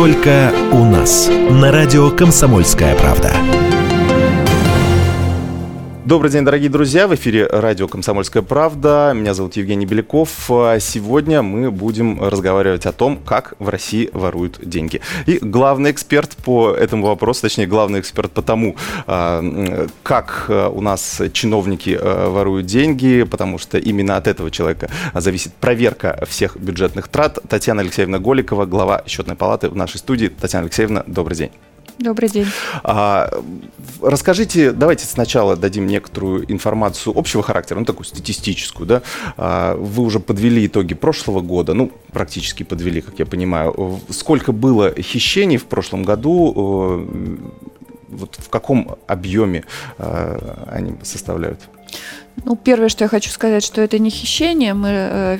Только у нас. На радио «Комсомольская правда». Добрый день, дорогие друзья. В эфире радио «Комсомольская правда». Меня зовут Евгений Беляков. А Сегодня мы будем разговаривать о том, как в России воруют деньги. И главный эксперт по этому вопросу, точнее, главный эксперт по тому, а, как у нас чиновники а, воруют деньги, потому что именно от этого человека зависит проверка всех бюджетных трат. Татьяна Алексеевна Голикова, глава счетной палаты в нашей студии. Татьяна Алексеевна, добрый день. Добрый день. А, расскажите, давайте сначала дадим некоторую информацию общего характера, ну такую статистическую, да. А, вы уже подвели итоги прошлого года, ну практически подвели, как я понимаю. Сколько было хищений в прошлом году? Вот в каком объеме а, они составляют? Ну, первое, что я хочу сказать, что это не хищение. Мы э,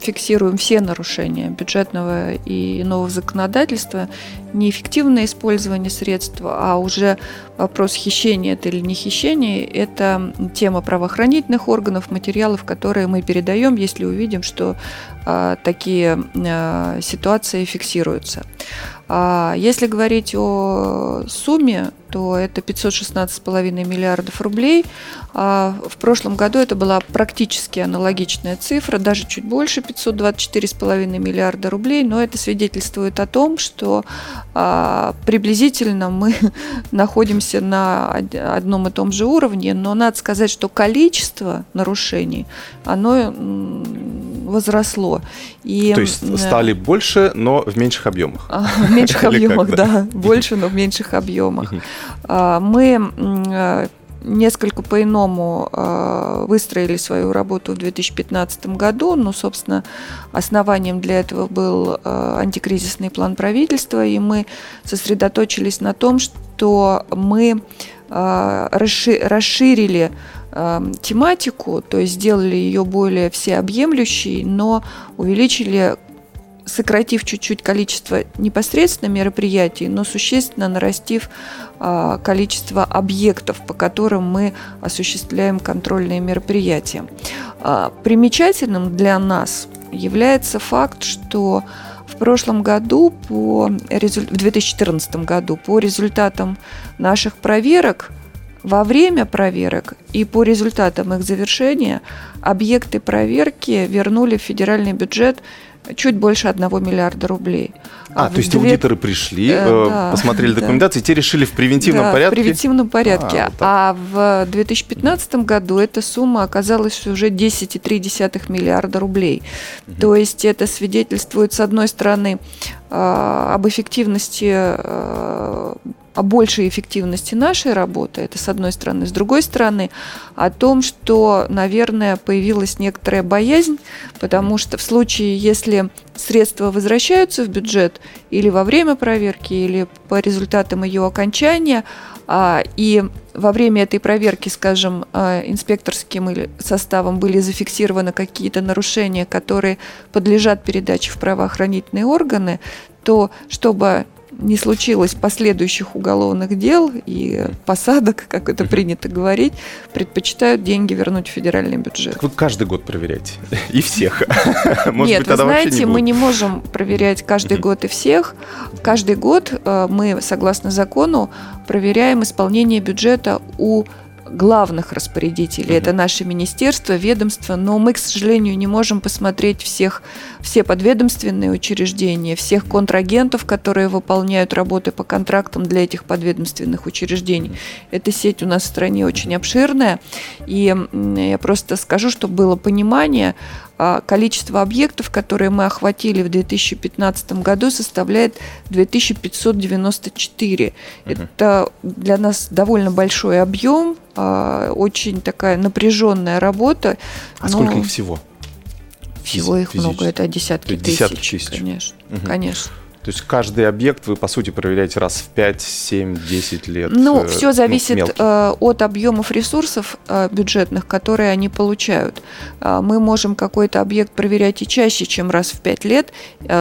фиксируем все нарушения бюджетного и нового законодательства, неэффективное использование средств, а уже вопрос хищения это или не хищение, это тема правоохранительных органов, материалов, которые мы передаем, если увидим, что а, такие а, ситуации фиксируются. А если говорить о сумме, то это 516,5 миллиардов рублей. А в прошлом году это была практически аналогичная цифра, даже чуть больше 524,5 миллиарда рублей, но это свидетельствует о том, что приблизительно мы находимся на одном и том же уровне, но надо сказать, что количество нарушений, оно возросло. И, То есть стали больше, но в меньших объемах. А, в меньших объемах, да. Больше, но в меньших объемах. А, мы э, несколько по-иному э, выстроили свою работу в 2015 году. Ну, собственно, основанием для этого был э, антикризисный план правительства, и мы сосредоточились на том, что мы расширили тематику, то есть сделали ее более всеобъемлющей, но увеличили сократив чуть-чуть количество непосредственно мероприятий, но существенно нарастив а, количество объектов, по которым мы осуществляем контрольные мероприятия. А, примечательным для нас является факт, что в прошлом году, по, в 2014 году, по результатам наших проверок, во время проверок и по результатам их завершения объекты проверки вернули в федеральный бюджет чуть больше 1 миллиарда рублей. А, а то есть две... аудиторы пришли, э, э да, посмотрели да. те решили в превентивном да, порядке? в превентивном порядке. А, вот а в 2015 году эта сумма оказалась уже 10,3 миллиарда рублей. Угу. То есть это свидетельствует, с одной стороны, а, об эффективности а, о большей эффективности нашей работы, это с одной стороны. С другой стороны, о том, что, наверное, появилась некоторая боязнь, потому что в случае, если средства возвращаются в бюджет или во время проверки, или по результатам ее окончания, а, и во время этой проверки, скажем, а, инспекторским составом были зафиксированы какие-то нарушения, которые подлежат передаче в правоохранительные органы, то чтобы не случилось последующих уголовных дел и посадок, как это принято говорить, предпочитают деньги вернуть в федеральный бюджет. Так вы каждый год проверяете? И всех? Может Нет, быть, вы знаете, не мы не можем проверять каждый год и всех. Каждый год э, мы, согласно закону, проверяем исполнение бюджета у главных распорядителей. Mm-hmm. Это наше министерство, ведомство, но мы, к сожалению, не можем посмотреть всех, все подведомственные учреждения, всех контрагентов, которые выполняют работы по контрактам для этих подведомственных учреждений. Эта сеть у нас в стране очень обширная, и я просто скажу, чтобы было понимание, а, количество объектов, которые мы охватили в 2015 году, составляет 2594. Угу. Это для нас довольно большой объем, а, очень такая напряженная работа. А но... сколько их всего? Всего их много, это десятки, десятки тысяч, тысяч. Конечно, угу. конечно. То есть каждый объект вы, по сути, проверяете раз в 5, 7, 10 лет? Ну, э, все зависит ну, от объемов ресурсов э, бюджетных, которые они получают. Э, мы можем какой-то объект проверять и чаще, чем раз в 5 лет.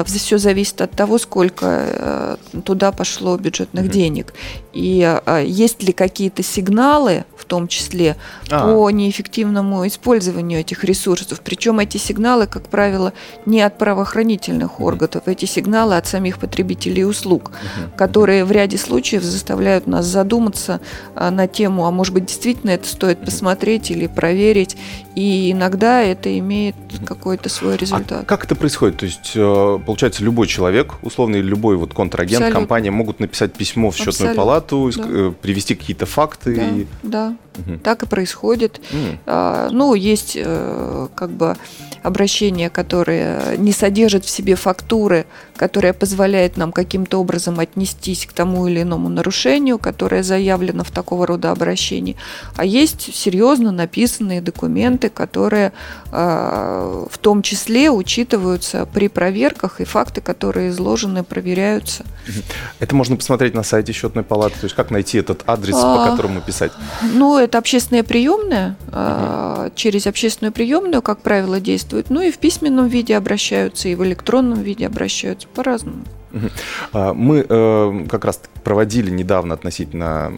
Все зависит от того, сколько туда пошло бюджетных mm-hmm. денег. И есть ли какие-то сигналы, в том числе, а. по неэффективному использованию этих ресурсов. Причем эти сигналы, как правило, не от правоохранительных органов, эти сигналы от самих конечных потребителей услуг, угу. которые в ряде случаев заставляют нас задуматься а, на тему, а может быть действительно это стоит посмотреть или проверить, и иногда это имеет какой-то свой результат. А как это происходит? То есть, э, получается, любой человек, условно, любой вот контрагент, Абсолютно. компания могут написать письмо в счетную Абсолютно. палату, да. Э, привести какие-то факты. Да, и... да. Угу. так и происходит. Угу. А, ну, есть э, как бы обращения, которые не содержат в себе фактуры, которая позволяет нам каким-то образом отнестись к тому или иному нарушению, которое заявлено в такого рода обращении. А есть серьезно написанные документы, которые э, в том числе учитываются при проверках, и факты, которые изложены, проверяются. Это можно посмотреть на сайте счетной палаты, то есть как найти этот адрес, а, по которому писать? Ну, это общественная приемная. Угу. Через общественную приемную, как правило, действует. Ну и в письменном виде обращаются, и в электронном виде обращаются по-разному. А, мы э, как раз проводили недавно относительно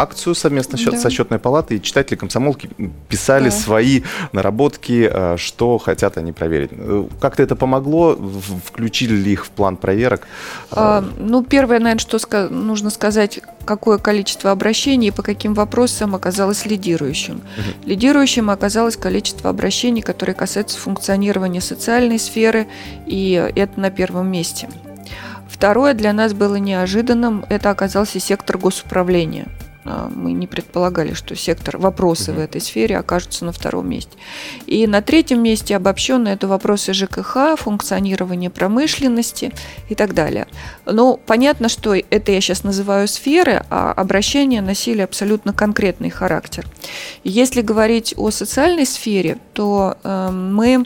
акцию совместно да. со счетной палатой, и читатели комсомолки писали да. свои наработки, э, что хотят они проверить. Э, как-то это помогло? Включили ли их в план проверок? А, ну, первое, наверное, что нужно сказать, какое количество обращений и по каким вопросам оказалось лидирующим. Угу. Лидирующим оказалось количество обращений, которые касаются функционирования социальной сферы, и это на первом месте. Второе для нас было неожиданным, это оказался сектор госуправления. А, мы не предполагали, что сектор вопросы угу. в этой сфере окажутся на втором месте. И на третьем месте обобщенно это вопросы ЖКХ, функционирования промышленности и так далее. Но понятно, что это я сейчас называю сферы, а обращения носили абсолютно конкретный характер. Если говорить о социальной сфере, то э, мы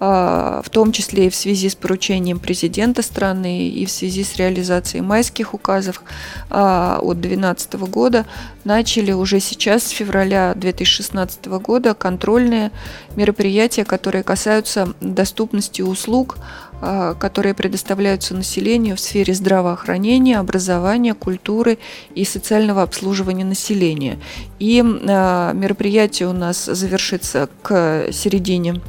в том числе и в связи с поручением президента страны и в связи с реализацией майских указов а, от 2012 года, начали уже сейчас, с февраля 2016 года, контрольные мероприятия, которые касаются доступности услуг, а, которые предоставляются населению в сфере здравоохранения, образования, культуры и социального обслуживания населения. И мероприятие у нас завершится к середине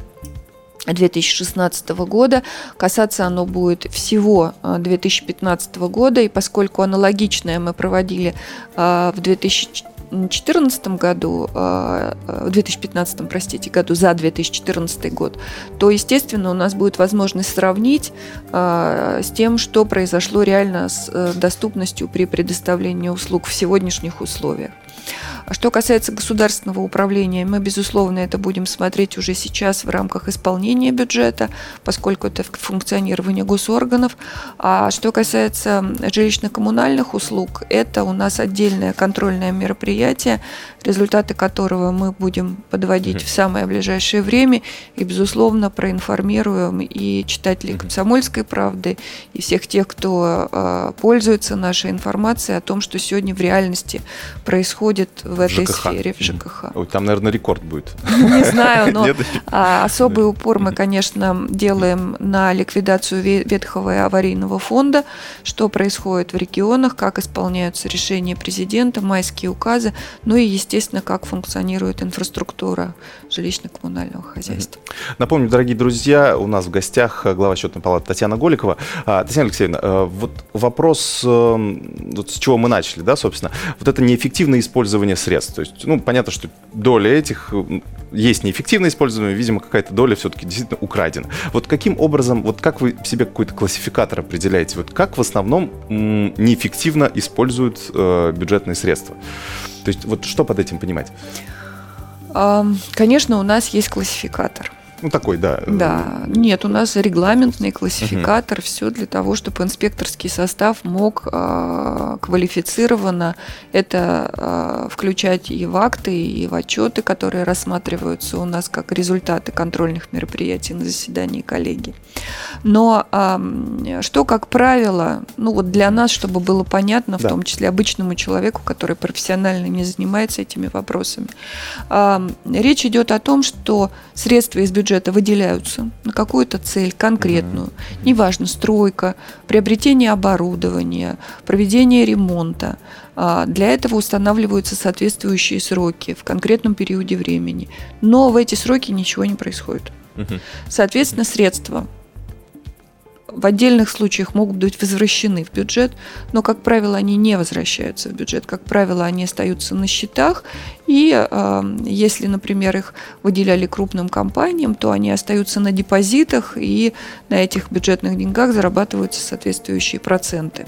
2016 года. Касаться оно будет всего 2015 э, года, и поскольку аналогичное мы проводили э, в 2014 году, э, в 2015, простите, году за 2014 год, то, естественно, у нас будет возможность сравнить с тем, что произошло реально с доступностью при предоставлении услуг в сегодняшних условиях. А что касается государственного управления, мы, безусловно, это будем смотреть уже сейчас в рамках исполнения бюджета, поскольку это функционирование госорганов. А что касается жилищно-коммунальных услуг, это у нас отдельное контрольное мероприятие, результаты которого мы будем подводить mm-hmm. в самое ближайшее время и, безусловно, проинформируем и читателей mm-hmm. «Комсомольской правды», и всех тех, кто э, пользуется нашей информацией о том, что сегодня в реальности происходит в в этой ЖКХ. сфере, в ЖКХ. Ой, там, наверное, рекорд будет. Не знаю, но а, особый упор мы, конечно, делаем на ликвидацию ветхого и аварийного фонда, что происходит в регионах, как исполняются решения президента, майские указы, ну и, естественно, как функционирует инфраструктура жилищно-коммунального хозяйства. Напомню, дорогие друзья, у нас в гостях глава счетной палаты Татьяна Голикова. А, Татьяна Алексеевна, э, вот вопрос, эм, вот с чего мы начали, да, собственно, вот это неэффективное использование средств. То есть, ну, понятно, что доля этих есть неэффективное использование, видимо, какая-то доля все-таки действительно украдена. Вот каким образом, вот как вы себе какой-то классификатор определяете? Вот как в основном неэффективно используют э, бюджетные средства? То есть, вот что под этим понимать? Конечно, у нас есть классификатор. Ну, такой, да. Да. Нет, у нас регламентный классификатор, угу. все для того, чтобы инспекторский состав мог э, квалифицированно это э, включать и в акты, и в отчеты, которые рассматриваются у нас как результаты контрольных мероприятий на заседании коллегии. Но э, что, как правило, ну вот для нас, чтобы было понятно, в да. том числе обычному человеку, который профессионально не занимается этими вопросами, э, речь идет о том, что средства из бюджета бюджета выделяются на какую-то цель конкретную, mm-hmm. неважно, стройка, приобретение оборудования, проведение ремонта. А, для этого устанавливаются соответствующие сроки в конкретном периоде времени. Но в эти сроки ничего не происходит. Соответственно, средства в отдельных случаях могут быть возвращены в бюджет, но, как правило, они не возвращаются в бюджет. Как правило, они остаются на счетах, и э, если, например, их выделяли крупным компаниям, то они остаются на депозитах, и на этих бюджетных деньгах зарабатываются соответствующие проценты.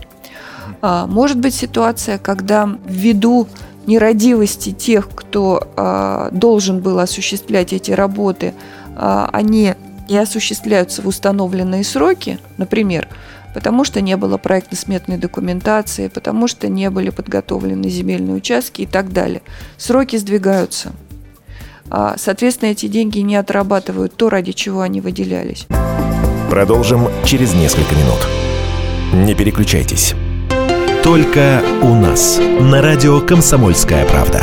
А, может быть ситуация, когда ввиду нерадивости тех, кто э, должен был осуществлять эти работы, э, они не осуществляются в установленные сроки, например, потому что не было проектно-сметной документации, потому что не были подготовлены земельные участки и так далее. Сроки сдвигаются. А, соответственно, эти деньги не отрабатывают то, ради чего они выделялись. Продолжим через несколько минут. Не переключайтесь. Только у нас на радио «Комсомольская правда».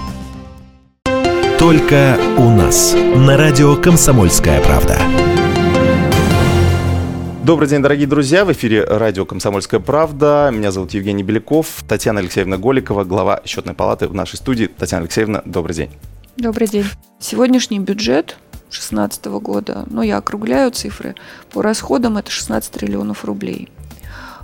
Только у нас на радио «Комсомольская правда». Добрый день, дорогие друзья. В эфире радио «Комсомольская правда». Меня зовут Евгений Беляков. Татьяна Алексеевна Голикова, глава счетной палаты в нашей студии. Татьяна Алексеевна, добрый день. Добрый день. Сегодняшний бюджет 2016 года, ну, я округляю цифры, по расходам это 16 триллионов рублей.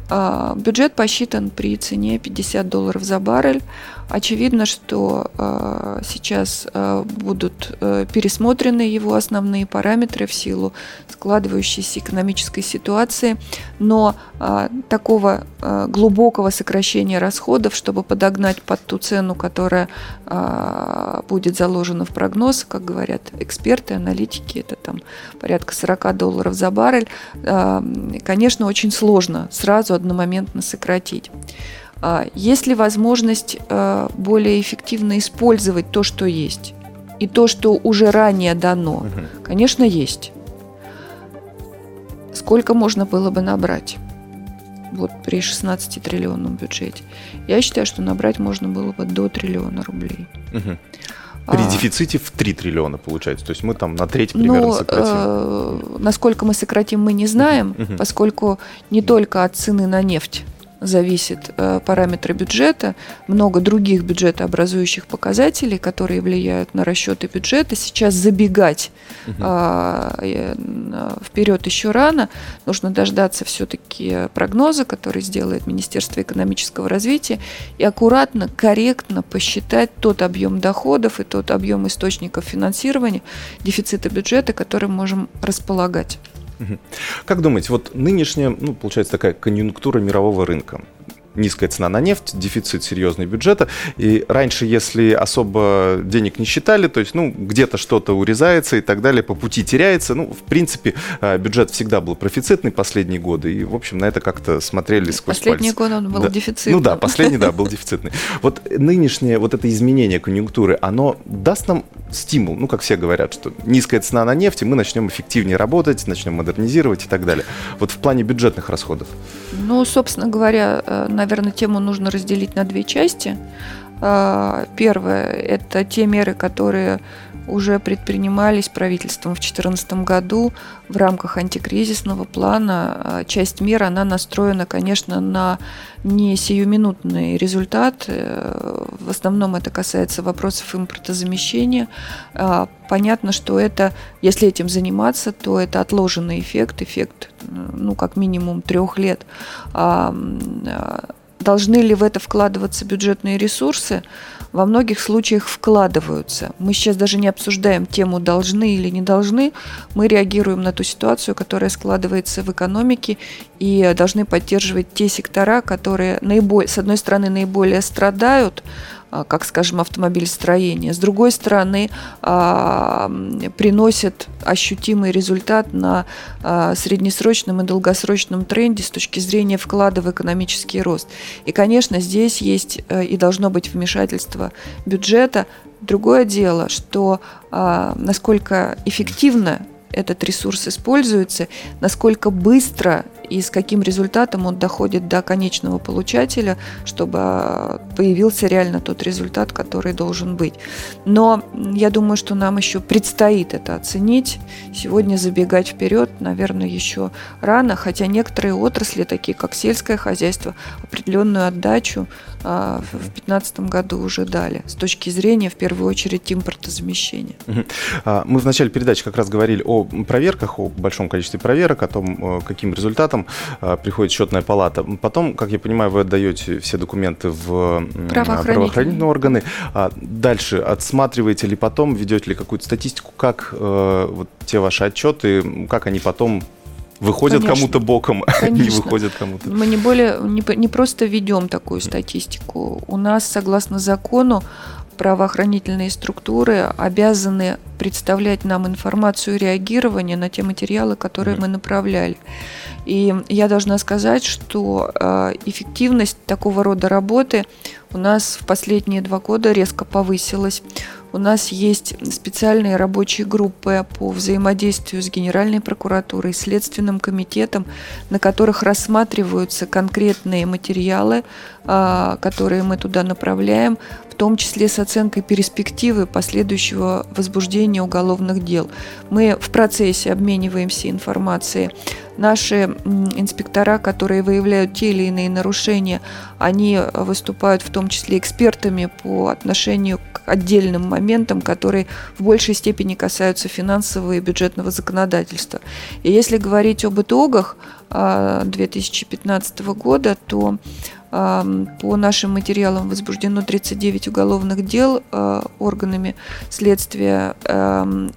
А, бюджет посчитан при цене 50 долларов за баррель. Очевидно, что э, сейчас э, будут э, пересмотрены его основные параметры в силу складывающейся экономической ситуации, но э, такого э, глубокого сокращения расходов, чтобы подогнать под ту цену, которая э, будет заложена в прогноз, как говорят эксперты, аналитики, это там порядка 40 долларов за баррель, э, конечно, очень сложно сразу одномоментно сократить. А, есть ли возможность а, более эффективно использовать то, что есть? И то, что уже ранее дано? Угу. Конечно, есть. Сколько можно было бы набрать? Вот при 16 триллионном бюджете. Я считаю, что набрать можно было бы до триллиона рублей. Угу. При а, дефиците в 3 триллиона получается. То есть мы там на треть примерно ну, сократим. Э, насколько мы сократим, мы не знаем, угу. поскольку не только от цены на нефть зависит э, параметры бюджета, много других бюджетообразующих показателей, которые влияют на расчеты бюджета. Сейчас забегать угу. вперед еще рано. Нужно дождаться все-таки прогноза, который сделает Министерство экономического развития, и аккуратно, корректно посчитать тот объем доходов и тот объем источников финансирования дефицита бюджета, которым можем располагать. Как думаете, вот нынешняя, ну, получается такая конъюнктура мирового рынка, низкая цена на нефть, дефицит серьезный бюджета. И раньше, если особо денег не считали, то есть, ну, где-то что-то урезается и так далее, по пути теряется. Ну, в принципе, э, бюджет всегда был профицитный последние годы, и, в общем, на это как-то смотрели сквозь Последние пальцы. годы он был да. дефицитный. Ну да, последний, да, был дефицитный. Вот нынешнее вот это изменение конъюнктуры, оно даст нам стимул, ну, как все говорят, что низкая цена на нефть, и мы начнем эффективнее работать, начнем модернизировать и так далее. Вот в плане бюджетных расходов. Ну, собственно говоря, наверное, наверное, тему нужно разделить на две части. А, первое – это те меры, которые уже предпринимались правительством в 2014 году в рамках антикризисного плана. А, часть мер, она настроена, конечно, на не сиюминутный результат. Э, в основном это касается вопросов импортозамещения. А, понятно, что это, если этим заниматься, то это отложенный эффект, эффект, ну, как минимум трех лет Должны ли в это вкладываться бюджетные ресурсы? Во многих случаях вкладываются. Мы сейчас даже не обсуждаем тему должны или не должны. Мы реагируем на ту ситуацию, которая складывается в экономике и должны поддерживать те сектора, которые наиболее, с одной стороны наиболее страдают, как, скажем, автомобильстроение. С другой стороны, а, приносят ощутимый результат на а, среднесрочном и долгосрочном тренде с точки зрения вклада в экономический рост. И, конечно, здесь есть э, и должно быть вмешательство бюджета. Другое дело, что насколько эффективно этот ресурс используется, насколько быстро и с каким результатом он доходит до конечного получателя, чтобы а, появился реально тот результат, который должен быть. Но я думаю, что нам еще предстоит это оценить. Сегодня забегать вперед, наверное, еще рано, хотя некоторые отрасли, такие как сельское хозяйство, определенную отдачу а, в 2015 году уже дали с точки зрения, в первую очередь, импортозамещения. А, мы в начале передачи как раз говорили о проверках, о большом количестве проверок, о том, каким результатом а, приходит счетная палата. Потом, как я понимаю, вы отдаете все документы в правоохранительные органы. Дальше отсматриваете ли потом, ведете ли какую-то статистику, как э, вот те ваши отчеты, как они потом выходят кому-то боком, а не выходят кому-то. Мы не более не, не просто ведем такую статистику. У нас, согласно закону, правоохранительные структуры обязаны представлять нам информацию реагирования на те материалы, которые мы направляли. И я должна сказать, что э, эффективность такого рода работы у нас в последние два года резко повысилась. У нас есть специальные рабочие группы по взаимодействию с Генеральной прокуратурой, Следственным комитетом, на которых рассматриваются конкретные материалы, а, которые мы туда направляем, в том числе с оценкой перспективы последующего возбуждения уголовных дел. Мы в процессе обмениваемся информацией Наши инспектора, которые выявляют те или иные нарушения, они выступают в том числе экспертами по отношению к отдельным моментам, которые в большей степени касаются финансового и бюджетного законодательства. И если говорить об итогах 2015 а, года, то а, по нашим материалам возбуждено 39 уголовных дел а, органами следствия.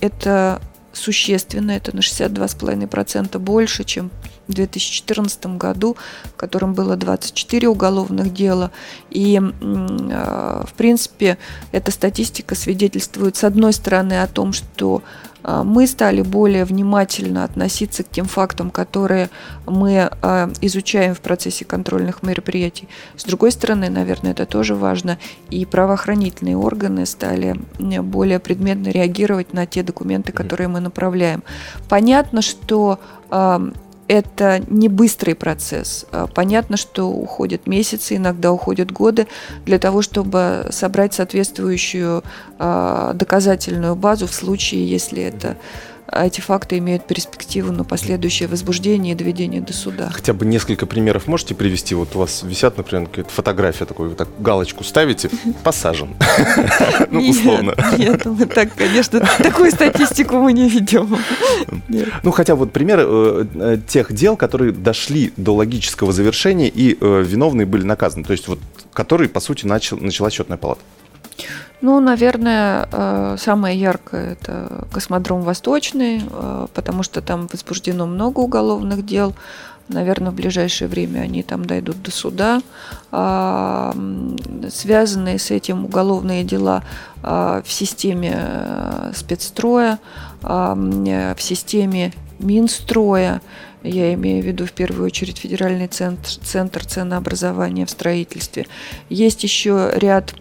Это существенно, это на 62,5% больше, чем в 2014 году, в котором было 24 уголовных дела. И, а, в принципе, эта статистика свидетельствует, с одной стороны, о том, что а, мы стали более внимательно относиться к тем фактам, которые мы а, изучаем в процессе контрольных мероприятий. С другой стороны, наверное, это тоже важно, и правоохранительные органы стали более предметно реагировать на те документы, которые мы направляем. Понятно, что это не быстрый процесс. А, понятно, что уходят месяцы, иногда уходят годы для того, чтобы собрать соответствующую а, доказательную базу в случае, если это эти факты имеют перспективу на последующее возбуждение и доведение до суда. Хотя бы несколько примеров можете привести? Вот у вас висят, например, какая-то фотография такой, вы так галочку ставите, посажен. Ну, условно. Нет, мы так, конечно, такую статистику мы не ведем. Ну, хотя вот примеры э, э, тех дел, которые дошли до логического завершения и э, виновные были наказаны. То есть вот, которые, по сути, начала счетная палата. Ну, наверное, э, самое яркое – это космодром Восточный, э, потому что там возбуждено много уголовных дел. Наверное, в ближайшее время они там дойдут до суда. А, связанные с этим уголовные дела а, в системе э, спецстроя, а, в системе Минстроя, я имею в виду в первую очередь федеральный центр, центр ценообразования в строительстве. Есть еще ряд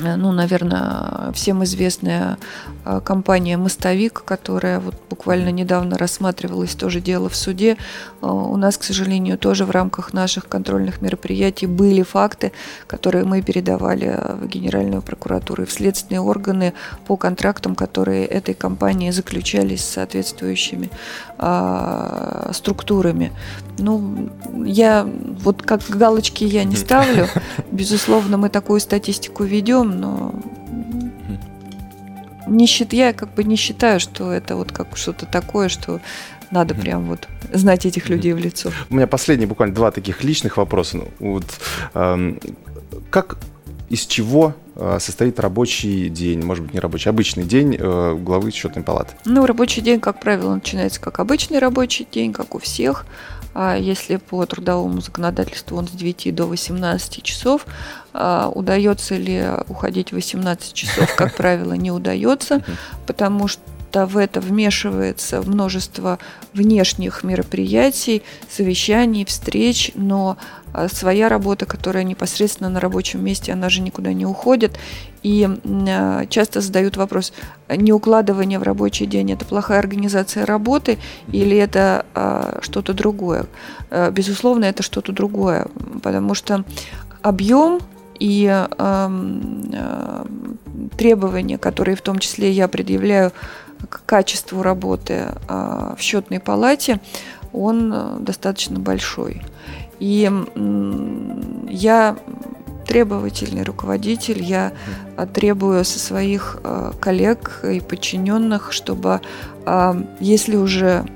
ну, наверное, всем известная э, компания «Мостовик», которая вот буквально недавно рассматривалась, тоже дело в суде. Э, у нас, к сожалению, тоже в рамках наших контрольных мероприятий были факты, которые мы передавали в Генеральную прокуратуру и в следственные органы по контрактам, которые этой компании заключались с соответствующими а, структурами. Ну, я вот как галочки я не ставлю. Безусловно, мы такую статистику ведем, но не счит, я как бы не считаю, что это вот как что-то такое, что надо прям вот знать этих людей в лицо. У меня последние буквально два таких личных вопроса. Ну, вот, эм, как из чего э, состоит рабочий день, может быть, не рабочий, обычный день э, главы счетной палаты? Ну, рабочий день, как правило, начинается как обычный рабочий день, как у всех. А если по трудовому законодательству он с 9 до 18 часов, а, удается ли уходить 18 часов, как правило, не удается, потому что в это вмешивается множество внешних мероприятий, совещаний, встреч, но своя работа, которая непосредственно на рабочем месте, она же никуда не уходит. И а, часто задают вопрос, не укладывание в рабочий день – это плохая организация работы или это а, что-то другое? Безусловно, это что-то другое, потому что объем и э, требования, которые в том числе я предъявляю к качеству работы э, в счетной палате, он э, достаточно большой. И я требовательный руководитель, я требую со своих э, коллег и подчиненных, чтобы э, если уже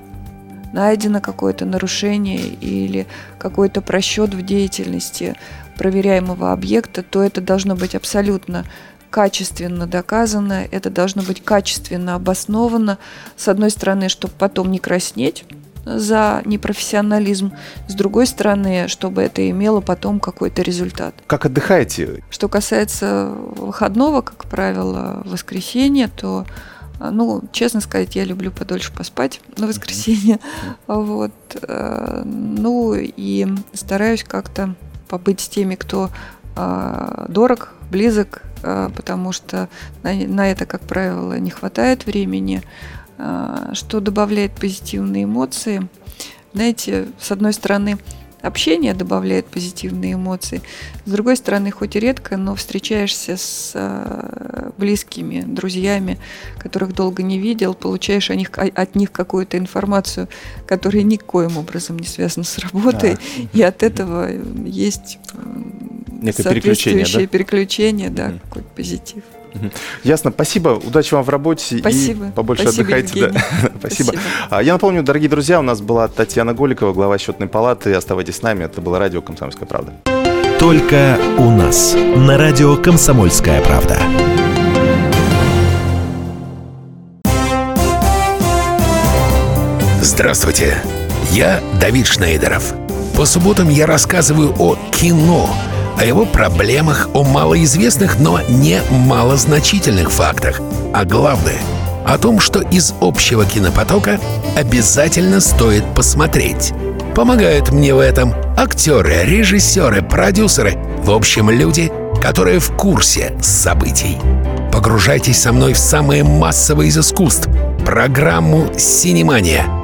найдено какое-то нарушение или какой-то просчет в деятельности проверяемого объекта, то это должно быть абсолютно качественно доказано, это должно быть качественно обосновано. С одной стороны, чтобы потом не краснеть, за непрофессионализм, с другой стороны, чтобы это имело потом какой-то результат. Как отдыхаете? Что касается выходного, как правило, воскресенья, то ну, честно сказать, я люблю подольше поспать на воскресенье. Вот. Э, ну и стараюсь как-то побыть с теми, кто э, дорог, близок, э, потому что на это, как правило, не хватает времени. А, что добавляет позитивные эмоции. Знаете, с одной стороны, общение добавляет позитивные эмоции. С другой стороны, хоть и редко, но встречаешься с а, близкими, друзьями, которых долго не видел, получаешь о них, от них какую-то информацию, которая никоим образом не связана с работой, да. и от этого есть Некое переключение, да? переключение, да, какой-то позитив. Ясно. Спасибо. Удачи вам в работе. Спасибо. И побольше Спасибо, отдыхайте. Да. Спасибо. Спасибо. А, я напомню, дорогие друзья, у нас была Татьяна Голикова, глава счетной палаты. Оставайтесь с нами. Это было радио «Комсомольская правда». Только у нас. На радио «Комсомольская правда». Здравствуйте. Я Давид Шнейдеров. По субботам я рассказываю о кино – о его проблемах, о малоизвестных, но не малозначительных фактах. А главное — о том, что из общего кинопотока обязательно стоит посмотреть. Помогают мне в этом актеры, режиссеры, продюсеры, в общем, люди, которые в курсе событий. Погружайтесь со мной в самое массовое из искусств — программу «Синемания» —